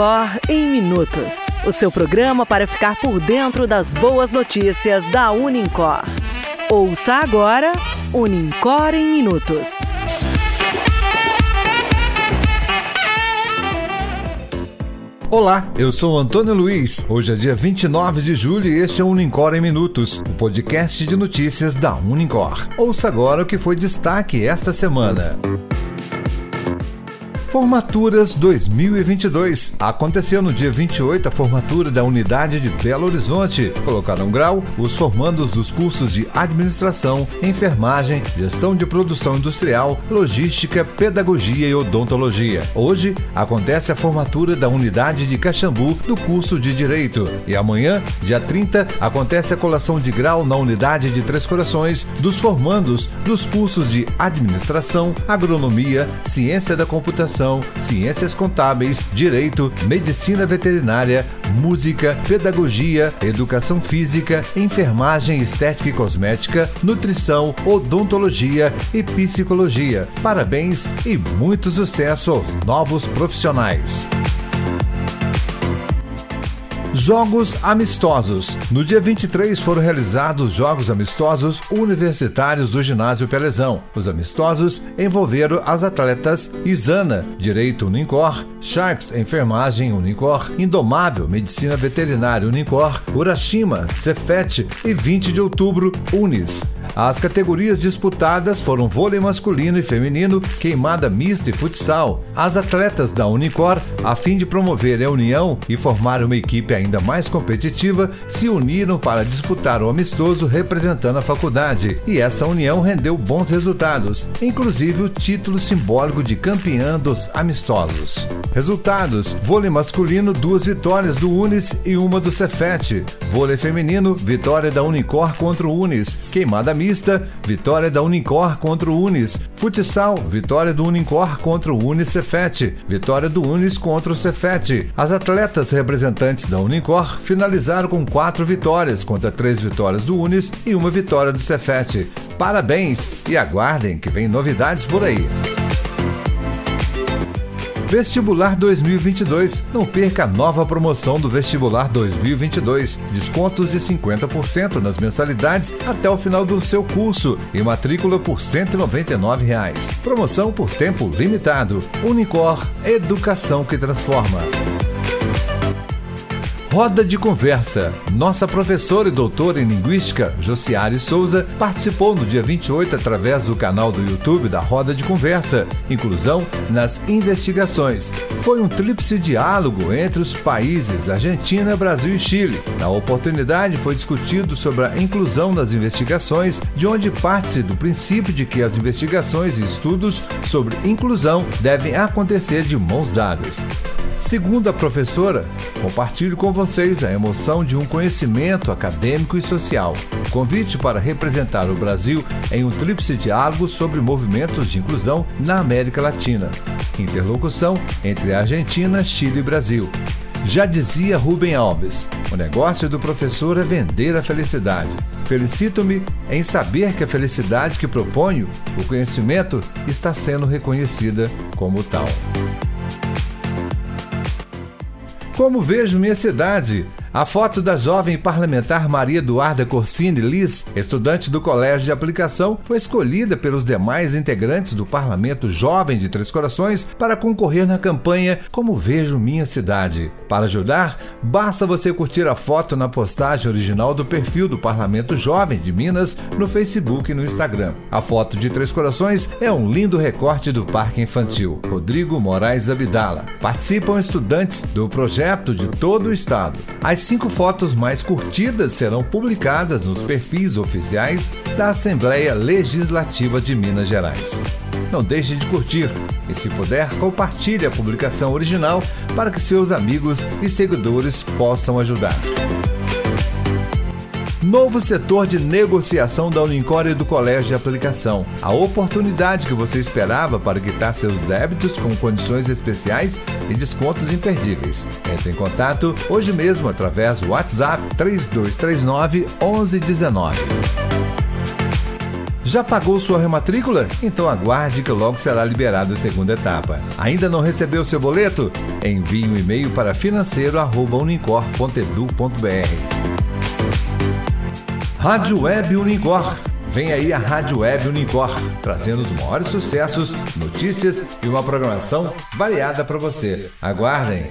Unicor em Minutos. O seu programa para ficar por dentro das boas notícias da Unicor. Ouça agora Unicor em Minutos. Olá, eu sou Antônio Luiz. Hoje é dia 29 de julho e este é o Unicor em Minutos, o podcast de notícias da Unicor. Ouça agora o que foi destaque esta semana. Formaturas 2022. Aconteceu no dia 28 a formatura da unidade de Belo Horizonte. Colocaram grau os formandos dos cursos de administração, enfermagem, gestão de produção industrial, logística, pedagogia e odontologia. Hoje acontece a formatura da unidade de Caxambu do curso de direito. E amanhã, dia 30, acontece a colação de grau na unidade de Três Corações dos formandos dos cursos de administração, agronomia, ciência da computação ciências contábeis, direito, medicina veterinária, música, pedagogia, educação física, enfermagem estética e cosmética, nutrição, odontologia e psicologia. Parabéns e muito sucesso aos novos profissionais. Jogos Amistosos. No dia 23 foram realizados Jogos Amistosos Universitários do Ginásio Pelezão. Os amistosos envolveram as atletas Isana, Direito Unicor, Sharks, Enfermagem Unicor, Indomável, Medicina Veterinária Unicor, Urashima, Cefet e 20 de outubro, Unis. As categorias disputadas foram vôlei masculino e feminino, queimada mista e futsal. As atletas da Unicor, a fim de promover a união e formar uma equipe ainda mais competitiva, se uniram para disputar o amistoso representando a faculdade. E essa união rendeu bons resultados, inclusive o título simbólico de campeã dos amistosos. Resultados: vôlei masculino, duas vitórias do Unis e uma do Cefet. Vôlei feminino, vitória da Unicor contra o Unis. Queimada mista, vitória da Unicor contra o Unis. Futsal, vitória do Unicor contra o Unis Cefet. Vitória do Unis contra o Cefet. As atletas representantes da Unicor finalizaram com quatro vitórias contra três vitórias do Unis e uma vitória do Cefet. Parabéns e aguardem que vem novidades por aí. Vestibular 2022. Não perca a nova promoção do Vestibular 2022. Descontos de 50% nas mensalidades até o final do seu curso e matrícula por 199 reais. Promoção por tempo limitado. Unicor, educação que transforma. Roda de Conversa. Nossa professora e doutora em Linguística, Josiane Souza, participou no dia 28 através do canal do YouTube da Roda de Conversa, Inclusão nas Investigações. Foi um tríplice diálogo entre os países Argentina, Brasil e Chile. Na oportunidade foi discutido sobre a inclusão nas investigações, de onde parte-se do princípio de que as investigações e estudos sobre inclusão devem acontecer de mãos dadas. Segundo a professora, compartilho com vocês a emoção de um conhecimento acadêmico e social. Convite para representar o Brasil em um tríplice diálogo sobre movimentos de inclusão na América Latina. Interlocução entre Argentina, Chile e Brasil. Já dizia Rubem Alves: o negócio do professor é vender a felicidade. Felicito-me em saber que a felicidade que proponho, o conhecimento, está sendo reconhecida como tal. Como vejo minha cidade? A foto da jovem parlamentar Maria Eduarda Corsini Liz, estudante do Colégio de Aplicação, foi escolhida pelos demais integrantes do Parlamento Jovem de Três Corações para concorrer na campanha Como Vejo Minha Cidade. Para ajudar, basta você curtir a foto na postagem original do perfil do Parlamento Jovem de Minas no Facebook e no Instagram. A foto de Três Corações é um lindo recorte do Parque Infantil. Rodrigo Moraes Abdala. Participam estudantes do projeto de todo o estado. As cinco fotos mais curtidas serão publicadas nos perfis oficiais da Assembleia Legislativa de Minas Gerais. Não deixe de curtir e, se puder, compartilhe a publicação original para que seus amigos e seguidores possam ajudar. Novo setor de negociação da Unicor e do Colégio de Aplicação. A oportunidade que você esperava para quitar seus débitos com condições especiais e descontos imperdíveis. Entre em contato hoje mesmo através do WhatsApp 3239 1119. Já pagou sua rematrícula? Então aguarde que logo será liberado a segunda etapa. Ainda não recebeu seu boleto? Envie um e-mail para financeiro@unicor.edu.br. Rádio Web Unicor. Vem aí a Rádio Web Unicor, trazendo os maiores sucessos, notícias e uma programação variada para você. Aguardem!